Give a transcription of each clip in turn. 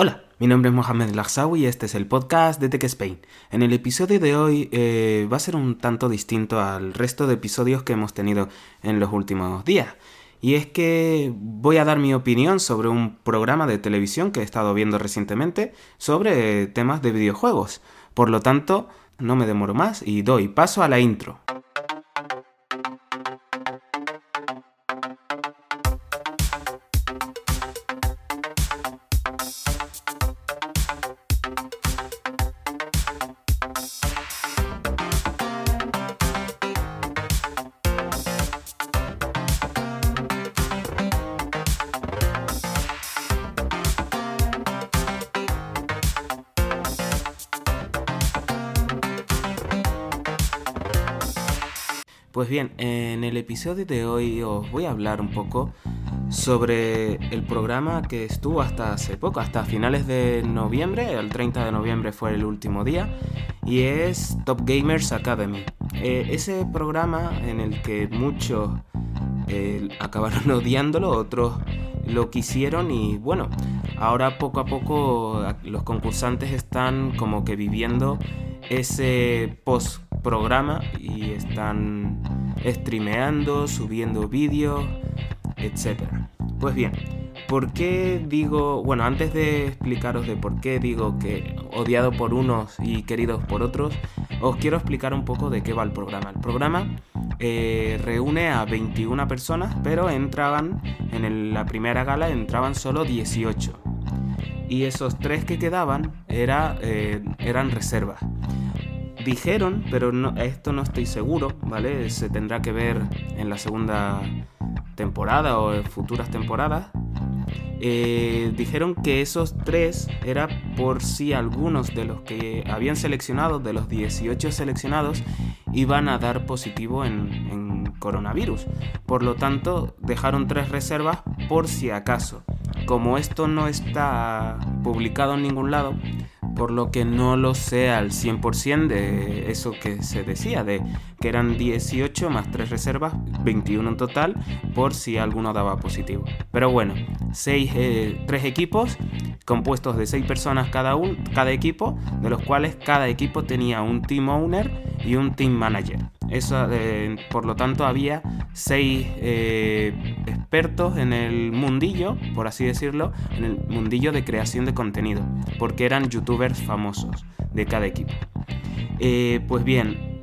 Hola, mi nombre es Mohamed Lagsawi y este es el podcast de Tech Spain. En el episodio de hoy eh, va a ser un tanto distinto al resto de episodios que hemos tenido en los últimos días. Y es que voy a dar mi opinión sobre un programa de televisión que he estado viendo recientemente sobre temas de videojuegos. Por lo tanto, no me demoro más y doy paso a la intro. Pues bien, en el episodio de hoy os voy a hablar un poco sobre el programa que estuvo hasta hace poco, hasta finales de noviembre, el 30 de noviembre fue el último día, y es Top Gamers Academy. Eh, ese programa en el que muchos eh, acabaron odiándolo, otros lo quisieron y bueno, ahora poco a poco los concursantes están como que viviendo ese post programa y están streameando, subiendo vídeos, etc. Pues bien, ¿por qué digo, bueno, antes de explicaros de por qué digo que odiado por unos y queridos por otros, os quiero explicar un poco de qué va el programa. El programa eh, reúne a 21 personas, pero entraban, en la primera gala entraban solo 18. Y esos tres que quedaban era, eh, eran reservas dijeron, pero esto no estoy seguro, ¿vale? Se tendrá que ver en la segunda temporada o en futuras temporadas. Eh, dijeron que esos tres era por si algunos de los que habían seleccionado, de los 18 seleccionados, iban a dar positivo en coronavirus. Por lo tanto, dejaron tres reservas por si acaso. Como esto no está publicado en ningún lado, por lo que no lo sé al 100% de eso que se decía, de que eran 18 más 3 reservas, 21 en total, por si alguno daba positivo. Pero bueno, 6, 3 eh, equipos compuestos de 6 personas cada, un, cada equipo, de los cuales cada equipo tenía un team owner y un team manager. Eso, eh, por lo tanto, había seis eh, expertos en el mundillo, por así decirlo, en el mundillo de creación de contenido, porque eran youtubers famosos de cada equipo. Eh, pues bien,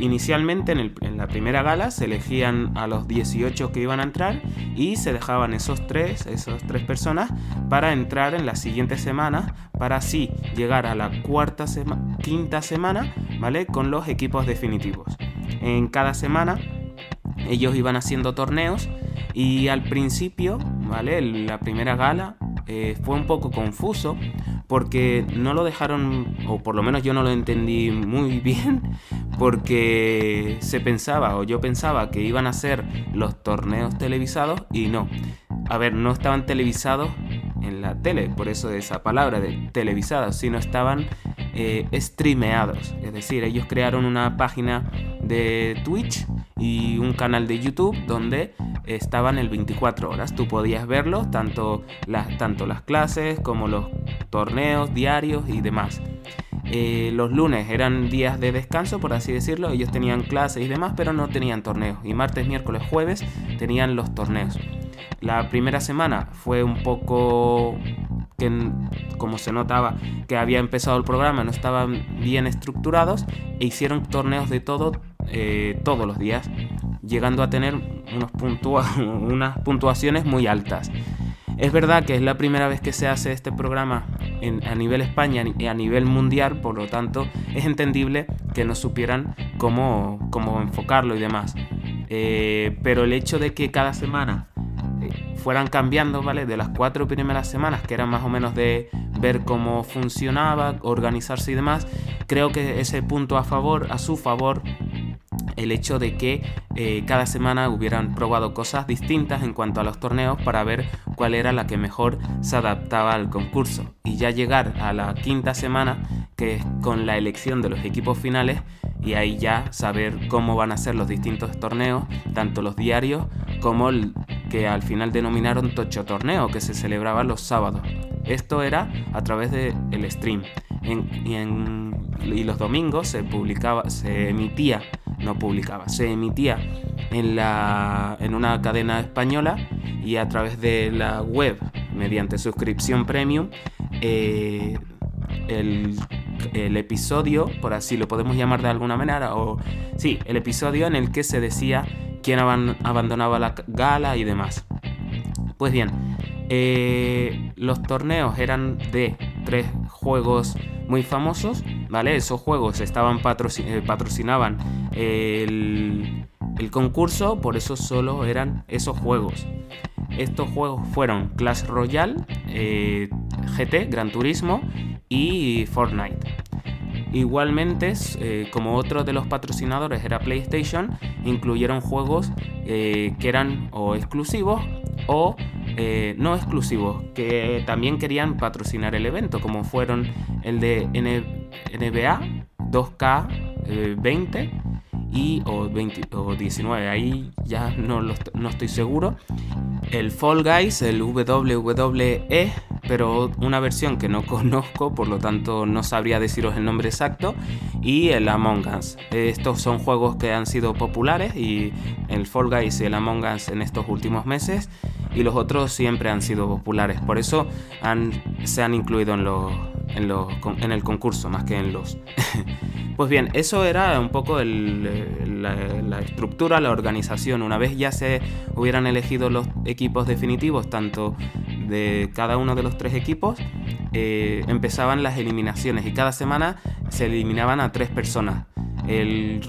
inicialmente en, en, la primera gala se elegían a los 18 que iban a entrar y se dejaban esos tres, esas tres personas para entrar en la siguiente semana para así llegar a la cuarta quinta semana, ¿vale? Con los equipos definitivos en cada semana. Ellos iban haciendo torneos y al principio, ¿vale? La primera gala eh, fue un poco confuso porque no lo dejaron, o por lo menos yo no lo entendí muy bien, porque se pensaba, o yo pensaba que iban a ser los torneos televisados y no. A ver, no estaban televisados en la tele, por eso esa palabra de televisados, sino estaban eh, streameados. Es decir, ellos crearon una página de Twitch y un canal de YouTube donde estaban el 24 horas. Tú podías verlo, tanto las, tanto las clases como los torneos diarios y demás. Eh, los lunes eran días de descanso, por así decirlo. Ellos tenían clases y demás, pero no tenían torneos. Y martes, miércoles, jueves tenían los torneos. La primera semana fue un poco como se notaba que había empezado el programa no estaban bien estructurados e hicieron torneos de todo eh, todos los días llegando a tener unos unas puntuaciones muy altas es verdad que es la primera vez que se hace este programa a nivel España y a nivel mundial, por lo tanto es entendible que no supieran cómo, cómo enfocarlo y demás. Eh, pero el hecho de que cada semana fueran cambiando, ¿vale? De las cuatro primeras semanas, que eran más o menos de ver cómo funcionaba, organizarse y demás, creo que ese punto a favor, a su favor, el hecho de que eh, cada semana hubieran probado cosas distintas en cuanto a los torneos para ver cuál era la que mejor se adaptaba al concurso. Y ya llegar a la quinta semana, que es con la elección de los equipos finales, y ahí ya saber cómo van a ser los distintos torneos, tanto los diarios como el, que al final denominaron Tocho Torneo, que se celebraba los sábados. Esto era a través del el stream. y, los domingos se publicaba, se emitía, no publicaba, se emitía en, la, en una cadena española y a través de la web, mediante suscripción premium, eh, el, el, episodio, por así lo podemos llamar de alguna manera, o sí, el episodio en el que se decía quién abandonaba la gala y demás. Pues bien, eh, los torneos eran de tres juegos muy famosos, ¿vale? Esos juegos estaban eh, patrocinaban el, concurso, por eso solo eran esos juegos. Estos juegos fueron Clash Royale, eh, GT, Gran Turismo y Fortnite. Igualmente, eh, como otro de los patrocinadores era PlayStation, incluyeron juegos eh, que eran o exclusivos o eh, no exclusivos, que también querían patrocinar el evento, como fueron el de NBA 2K20 y o, 20, o 19, ahí ya no, no estoy seguro. El Fall Guys, el WWE pero una versión que no conozco, por lo tanto no sabría deciros el nombre exacto, y el Among Us. Estos son juegos que han sido populares y el Fall Guys y el Among Us en estos últimos meses, y los otros siempre han sido populares, por eso se han incluido en, en, el concurso más que en los... pues bien, eso era un poco la estructura, la organización. Una vez ya se hubieran elegido los equipos definitivos, tanto de cada uno de los tres equipos, eh, empezaban las eliminaciones y cada semana se eliminaban a tres personas.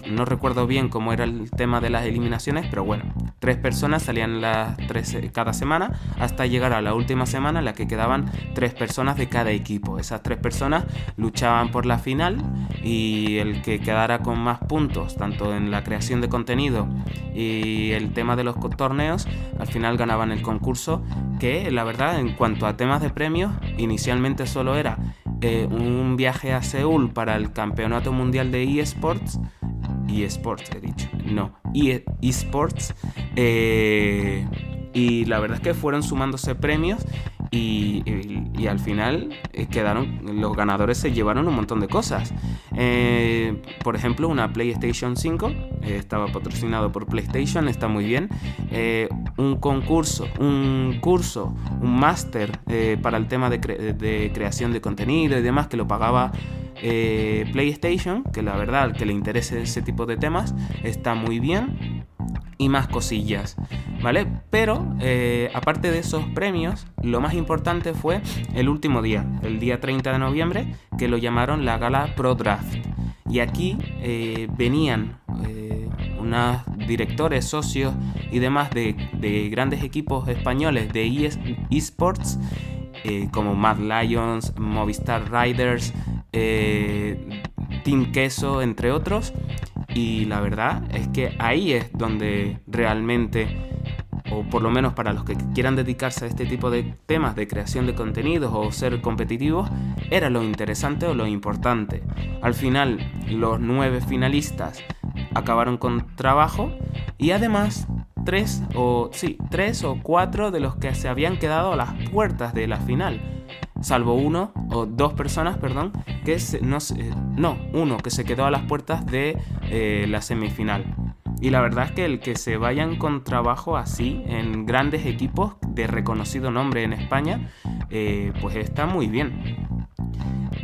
no recuerdo bien cómo era el tema de las eliminaciones, pero bueno, tres personas salían las tres, eh, cada semana hasta llegar a la última semana en la que quedaban tres personas de cada equipo. Esas tres personas luchaban por la final y el que quedara con más puntos, tanto en la creación de contenido y el tema de los torneos, al final ganaban el concurso que la verdad en cuanto a temas de premios, inicialmente solo era eh, un viaje a Seúl para el Campeonato Mundial de eSports. eSports, he dicho. No, e, eSports. Eh, y la verdad es que fueron sumándose premios y, al final eh, quedaron, los ganadores se llevaron un montón de cosas. Eh, por ejemplo, una PlayStation 5, eh, estaba patrocinado por PlayStation, está muy bien. un concurso, un curso, un máster para el tema de, de, creación de contenido y demás que lo pagaba PlayStation, que la verdad, al que le interese ese tipo de temas, está muy bien y más cosillas, ¿vale? Pero eh, aparte de esos premios, lo más importante fue el último día, el día 30 de noviembre, que lo llamaron la gala Pro Draft. Y aquí eh, venían eh, unos directores, socios y demás de, grandes equipos españoles de eSports, como Mad Lions, Movistar Riders, Team Queso, entre otros y la verdad es que ahí es donde realmente, o por lo menos para los que quieran dedicarse a este tipo de temas de creación de contenidos o ser competitivos, era lo interesante o lo importante. Al final, los nueve finalistas acabaron con trabajo y además tres o sí, tres o cuatro de los que se habían quedado a las puertas de la final salvo uno o dos personas, perdón, que no, no, uno que se quedó a las puertas de eh, la semifinal. Y la verdad es que el que se vayan con trabajo así en grandes equipos de reconocido nombre en España, eh, pues está muy bien.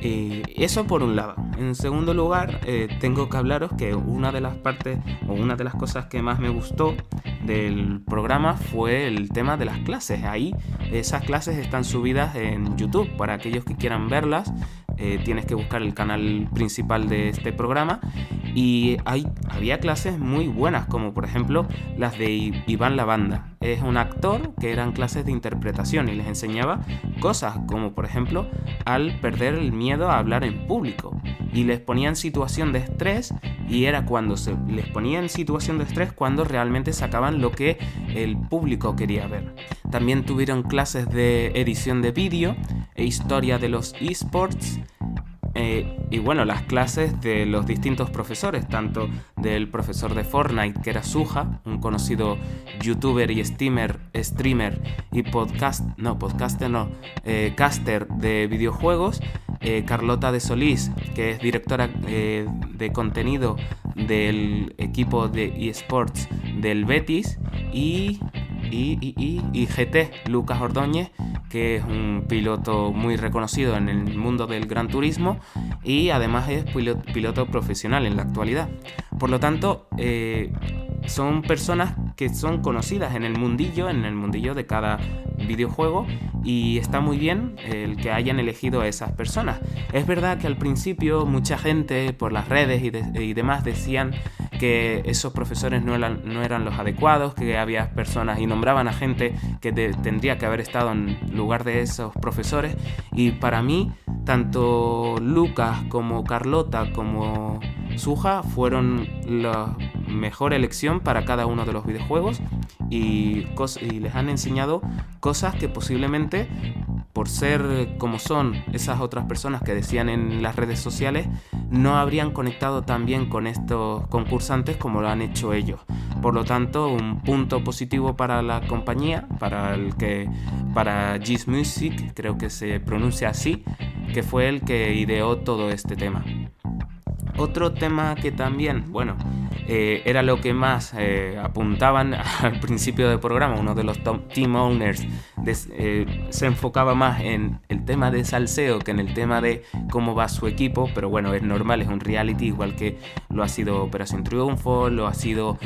Eh, eso por un lado. En segundo lugar, eh, tengo que hablaros que una de las partes o una de las cosas que más me gustó del programa fue el tema de las clases. Ahí esas clases están subidas en YouTube para aquellos que quieran verlas. Eh, tienes que buscar el canal principal de este programa. Y hay, había clases muy buenas como por ejemplo las de Iván Lavanda. Es un actor que eran clases de interpretación y les enseñaba cosas como por ejemplo al perder el miedo a hablar en público. Y les ponía en situación de estrés y era cuando se les ponía en situación de estrés cuando realmente sacaban lo que el público quería ver. También tuvieron clases de edición de vídeo e historia de los esports Eh, y bueno, las clases de los distintos profesores, tanto del profesor de Fortnite, que era Suja, un conocido youtuber y streamer, y podcast, no, podcaster no, eh, caster de videojuegos, eh, Carlota de Solís, que es directora de contenido del equipo de eSports del Betis, y y, GT, Lucas Ordóñez, que es un piloto muy reconocido en el mundo del gran turismo y además es piloto, profesional en la actualidad. Por lo tanto, eh, son personas que son conocidas en el mundillo, en el mundillo de cada videojuego y está muy bien el que hayan elegido a esas personas. Es verdad que al principio mucha gente por las redes y, demás decían que esos profesores no eran, los adecuados, que había personas y nombraban a gente que tendría que haber estado en lugar de esos profesores. Y para mí tanto Lucas como Carlota como Suja fueron la mejor elección para cada uno de los videojuegos y, les han enseñado cosas que posiblemente por ser como son esas otras personas que decían en las redes sociales, no habrían conectado tan bien con estos concursantes como lo han hecho ellos. Por lo tanto, un punto positivo para la compañía, para el que para Music, creo que se pronuncia así, que fue el que ideó todo este tema. Otro tema que también, bueno, eh, era lo que más eh, apuntaban al principio del programa, uno de los team owners eh, se enfocaba más en el tema de salseo que en el tema de cómo va su equipo, pero bueno, es normal, es un reality igual que lo ha sido Operación Triunfo, lo ha sido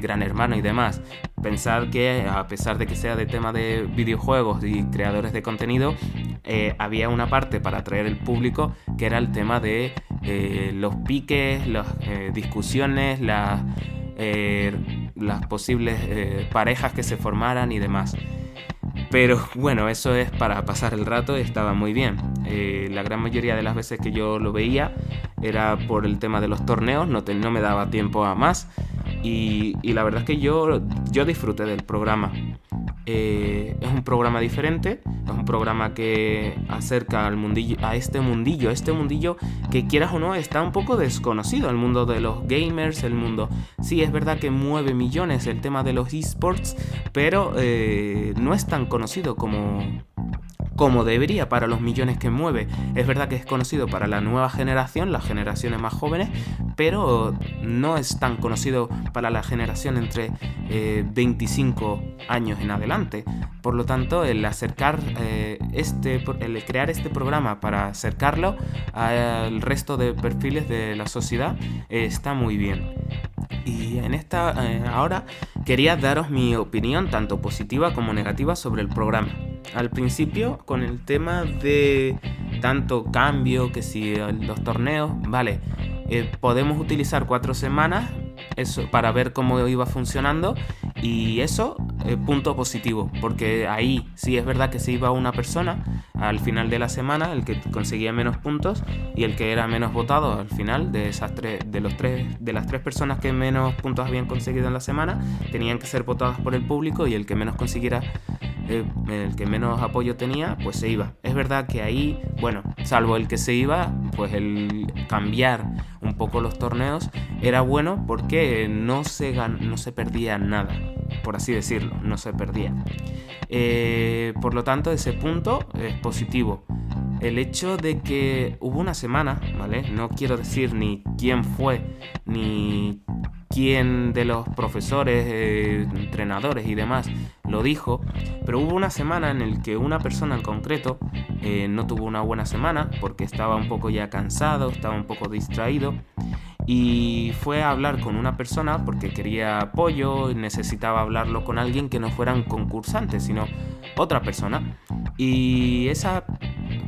Gran Hermano y demás. Pensar que a pesar de que sea de tema de videojuegos y creadores de contenido, había una parte para atraer el público que era el tema de los piques, las discusiones, eh, las posibles eh, parejas que se formaran y demás. Pero bueno, eso es para pasar el rato y estaba muy bien. Eh, la gran mayoría de las veces que yo lo veía era por el tema de los torneos, no, me daba tiempo a más. Y, la verdad es que yo, yo disfruté del programa. Eh, es un programa diferente, es un programa que acerca al mundillo, a este mundillo, este mundillo que quieras o no está un poco desconocido, el mundo de los gamers, el mundo, sí es verdad que mueve millones el tema de los esports, pero eh, no es tan conocido como, como debería para los millones que mueve. Es verdad que es conocido para la nueva generación, las generaciones más jóvenes, pero no es tan conocido para la generación entre 25 eh, años en adelante. Por lo tanto, el acercar eh, este, el crear este programa para acercarlo al resto de perfiles de la sociedad eh, está muy bien. Y en esta ahora quería daros mi opinión tanto positiva como negativa sobre el programa al principio con el tema de tanto cambio que si los torneos, vale, eh, podemos utilizar cuatro semanas eso, para ver cómo iba funcionando y eso, eh, punto positivo, porque ahí sí es verdad que se iba una persona al final de la semana, el que conseguía menos puntos y el que era menos votado al final de esas tres, de los tres, de las tres personas que menos puntos habían conseguido en la semana, tenían que ser votadas por el público y el que menos consiguiera eh, el que menos apoyo tenía, pues se iba. Es verdad que ahí, bueno, salvo el que se iba, pues el cambiar un poco los torneos era bueno porque no se, no se perdía nada, por así decirlo, no se perdía. Eh, por lo tanto, ese punto es positivo. El hecho de que hubo una semana, ¿vale? No quiero decir ni quién fue, ni quién de los profesores, eh, entrenadores y demás lo dijo, pero hubo una semana en el que una persona en concreto eh, no tuvo una buena semana porque estaba un poco ya cansado, estaba un poco distraído y fue a hablar con una persona porque quería apoyo necesitaba hablarlo con alguien que no fueran concursantes, sino otra persona. Y esa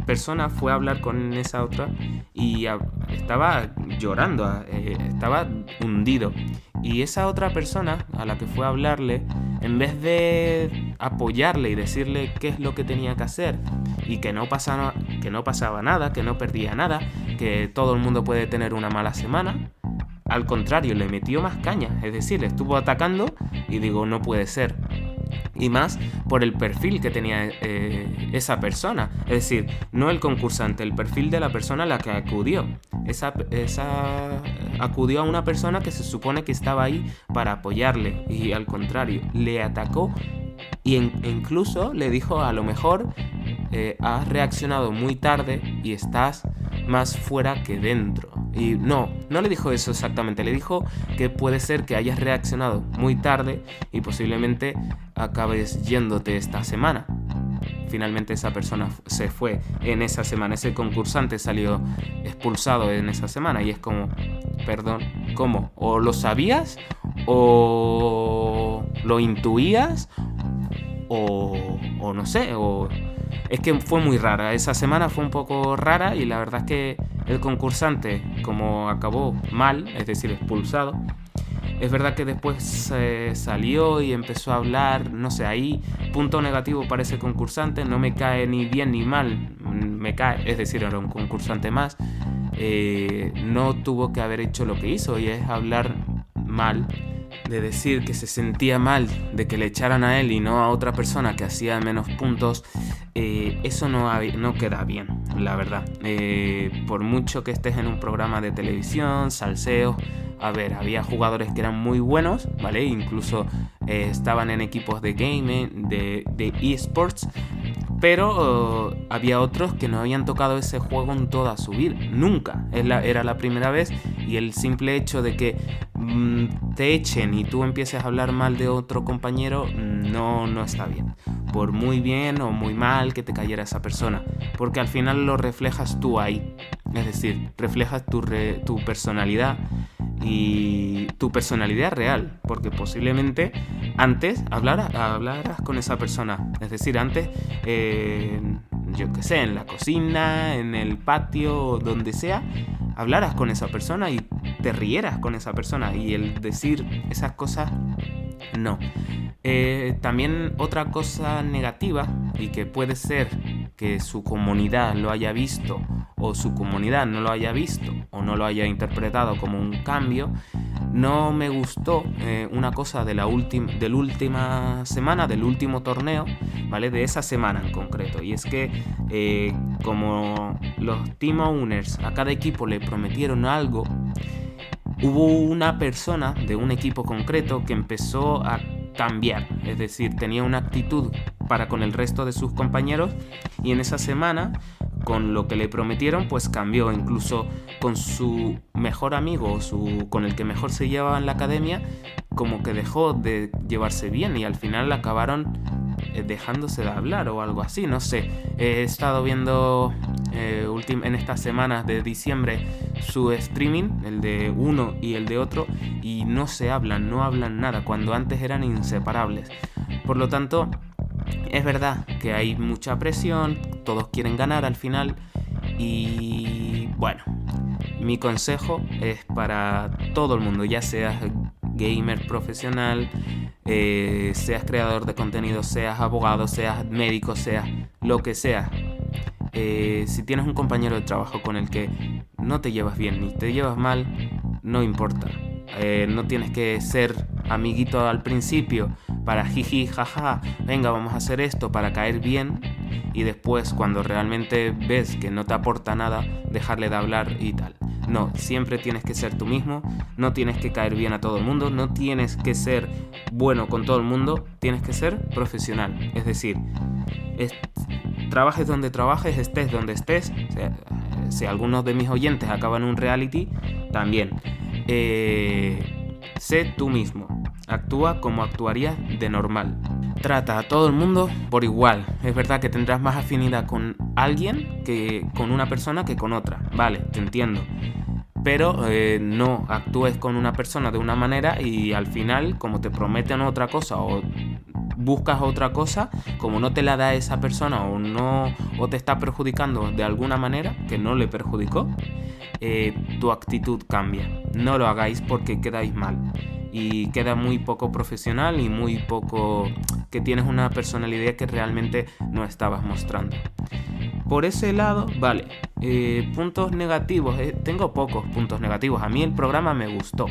persona fue a hablar con esa otra y estaba llorando, eh, estaba hundido. Y esa otra persona a la que fue a hablarle, en vez de apoyarle y decirle qué es lo que tenía que hacer y que no pasaba, que no pasaba nada, que no perdía nada, que todo el mundo puede tener una mala semana, al contrario, le metió más caña, es decir, le estuvo atacando y digo, no puede ser. Y más por el perfil que tenía eh, esa persona. Es decir, no el concursante, el perfil de la persona a la que acudió. Esa, esa acudió a una persona que se supone que estaba ahí para apoyarle y al contrario, le atacó y incluso le dijo a lo mejor eh, has reaccionado muy tarde y estás más fuera que dentro. Y no, no le dijo eso exactamente, le dijo que puede ser que hayas reaccionado muy tarde y posiblemente acabes yéndote esta semana. Finalmente esa persona se fue en esa semana, ese concursante salió expulsado en esa semana y es como, perdón, ¿cómo? ¿O lo sabías? ¿O lo intuías? ¿O, o no sé? ¿O es que fue muy rara. Esa semana fue un poco rara y la verdad es que el concursante, como acabó mal, es decir, expulsado, es verdad que después salió y empezó a hablar, no sé, ahí punto negativo para ese concursante, no me cae ni bien ni mal, me cae, es decir, era un concursante más, eh, no tuvo que haber hecho lo que hizo y es hablar mal de decir que se sentía mal de que le echaran a él y no a otra persona que hacía menos puntos, eh, eso no, no queda bien, la verdad. Eh, por mucho que estés en un programa de televisión, salseo, a ver, había jugadores que eran muy buenos, ¿vale? Incluso eh, estaban en equipos de gaming, de, de esports, pero uh, había otros que no habían tocado ese juego en toda su vida, nunca. Era la primera vez y el simple hecho de que te echen y tú empieces a hablar mal de otro compañero no, no está bien. Por muy bien o muy mal que te cayera esa persona, porque al final lo reflejas tú ahí. Es decir, reflejas tu, tu personalidad y tu personalidad real, porque posiblemente antes hablaras, con esa persona, es decir, antes, eh, yo qué sé, en la cocina, en el patio, donde sea, hablaras con esa persona y te rieras con esa persona y el decir esas cosas, no. Eh, también otra cosa negativa y que puede ser que su comunidad lo haya visto o su comunidad no lo haya visto o no lo haya interpretado como un cambio, no me gustó eh, una cosa de la, última semana, del último torneo, ¿vale? De esa semana en concreto. Y es que eh, como los team owners a cada equipo le prometieron algo, hubo una persona de un equipo concreto que empezó a cambiar, es decir, tenía una actitud para con el resto de sus compañeros y en esa semana con lo que le prometieron pues cambió incluso con su mejor amigo su con el que mejor se llevaba en la academia como que dejó de llevarse bien y al final acabaron eh, dejándose de hablar o algo así no sé. He estado viendo eh, en estas semanas de diciembre su streaming, el de uno y el de otro, y no se hablan, no hablan nada, cuando antes eran inseparables. Por lo tanto, es verdad que hay mucha presión, todos quieren ganar al final, y bueno, mi consejo es para todo el mundo, ya seas gamer profesional, eh, seas creador de contenido, seas abogado, seas médico, seas lo que sea. Eh, si tienes un compañero de trabajo con el que no te llevas bien ni te llevas mal, no importa. Eh, no tienes que ser amiguito al principio para jiji, jaja, venga, vamos a hacer esto para caer bien y después cuando realmente ves que no te aporta nada, dejarle de hablar y tal. No, siempre tienes que ser tú mismo, no tienes que caer bien a todo el mundo, no tienes que ser bueno con todo el mundo, tienes que ser profesional. Es decir, trabajes donde trabajes, estés donde estés, si algunos de mis oyentes acaban un reality, también. Eh, sé tú mismo, actúa como actuarías de normal. Trata a todo el mundo por igual. Es verdad que tendrás más afinidad con alguien que con una persona que con otra. Vale, te entiendo. Pero eh, no actúes con una persona de una manera y al final, como te prometen otra cosa o buscas otra cosa, como no te la da esa persona o no o te está perjudicando de alguna manera que no le perjudicó, eh, tu actitud cambia. No lo hagáis porque quedáis mal y queda muy poco profesional y muy poco que tienes una personalidad que realmente no estabas mostrando. Por ese lado, vale. Eh, puntos negativos, eh, tengo pocos puntos negativos. A mí el programa me gustó.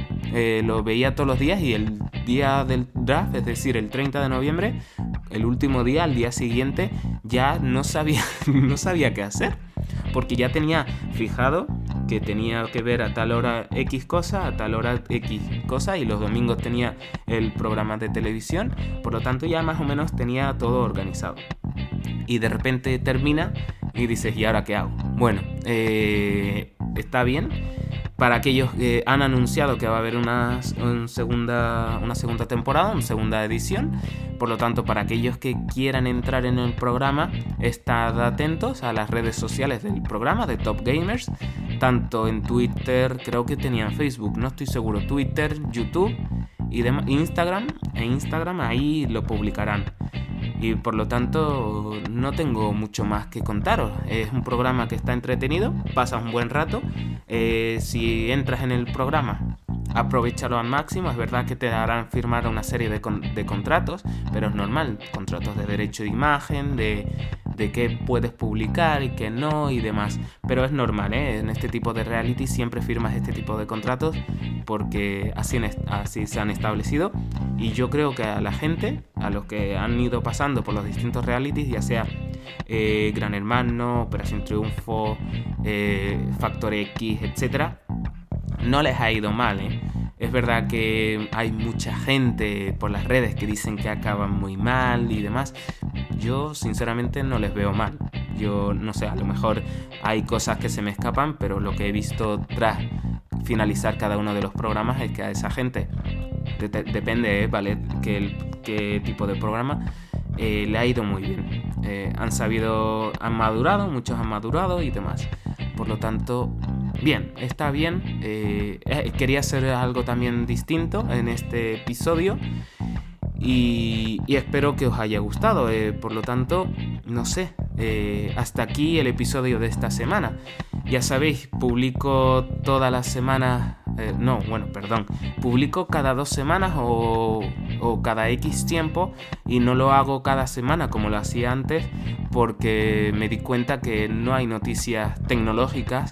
lo veía todos los días y el día del draft, es decir, el 30 de noviembre, el último día, al día siguiente, ya no sabía, no sabía qué hacer. Porque ya tenía fijado que tenía que ver a tal hora X cosa, a tal hora X cosa, y los domingos tenía el programa de televisión, por lo tanto ya más o menos tenía todo organizado. Y de repente termina y dices, ¿y ahora qué hago? Bueno, eh, está bien para aquellos que han anunciado que va a haber una, segunda, una segunda temporada, una segunda edición. Por lo tanto, para aquellos que quieran entrar en el programa, estad atentos a las redes sociales del programa de Top Gamers, tanto en Twitter, creo que tenían Facebook, no estoy seguro, Twitter, YouTube y Instagram. En Instagram ahí lo publicarán y por lo tanto no tengo mucho más que contaros. Es un programa que está entretenido, pasas un buen rato. Eh, si entras en el programa, aprovechalo al máximo. Es verdad que te darán firmar una serie de, de contratos, pero es normal. Contratos de derecho de imagen, de de qué puedes publicar y qué no y demás. Pero es normal, ¿eh? En este tipo de reality siempre firmas este tipo de contratos porque así, así se han establecido. Y yo creo que a la gente, a los que han ido pasando por los distintos realities, ya sea eh, Gran Hermano, Operación Triunfo, eh, Factor X, etc., no les ha ido mal, ¿eh? Es verdad que hay mucha gente por las redes que dicen que acaban muy mal y demás. Yo sinceramente no les veo mal. Yo no sé, a lo mejor hay cosas que se me escapan, pero lo que he visto tras finalizar cada uno de los programas es que a esa gente, depende, ¿eh? ¿vale? Qué, qué tipo de programa, eh, le ha ido muy bien. Eh, han sabido, han madurado, muchos han madurado y demás. Por lo tanto, bien, está bien. Eh, quería hacer algo también distinto en este episodio. Y, espero que os haya gustado. Por lo tanto, no sé, hasta aquí el episodio de esta semana. Ya sabéis, publico todas las semanas, no, bueno, perdón, publico cada dos semanas o, o, cada X tiempo y no lo hago cada semana como lo hacía antes porque me di cuenta que no hay noticias tecnológicas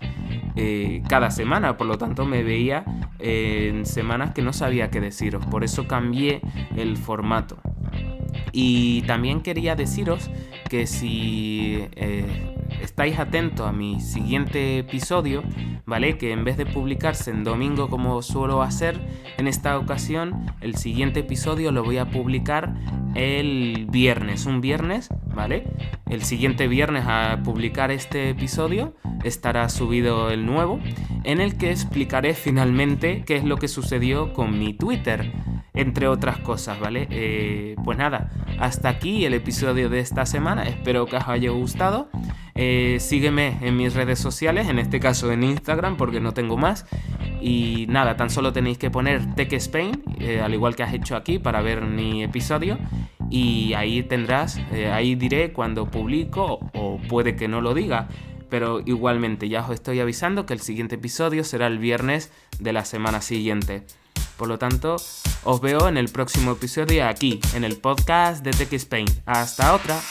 eh, cada semana, por lo tanto me veía en semanas que no sabía qué deciros, por eso cambié el formato. Y también quería deciros que si eh, estáis atentos a mi siguiente episodio, ¿vale? Que en vez de publicarse en domingo como suelo hacer, en esta ocasión el siguiente episodio lo voy a publicar el viernes, un viernes, ¿vale? El siguiente viernes a publicar este episodio estará subido el nuevo, en el que explicaré finalmente qué es lo que sucedió con mi Twitter, entre otras cosas, ¿vale? Eh, pues nada, hasta aquí el episodio de esta semana, espero que os haya gustado. Eh, sígueme en mis redes sociales, en este caso en Instagram, porque no tengo más. Y nada, tan solo tenéis que poner Tech Spain, eh, al igual que has hecho aquí, para ver mi episodio. Y ahí tendrás, ahí diré cuando publico, o puede que no lo diga pero igualmente ya os estoy avisando que el siguiente episodio será el viernes de la semana siguiente. Por lo tanto, os veo en el próximo episodio aquí, en el podcast de Tech Spain. Hasta otra.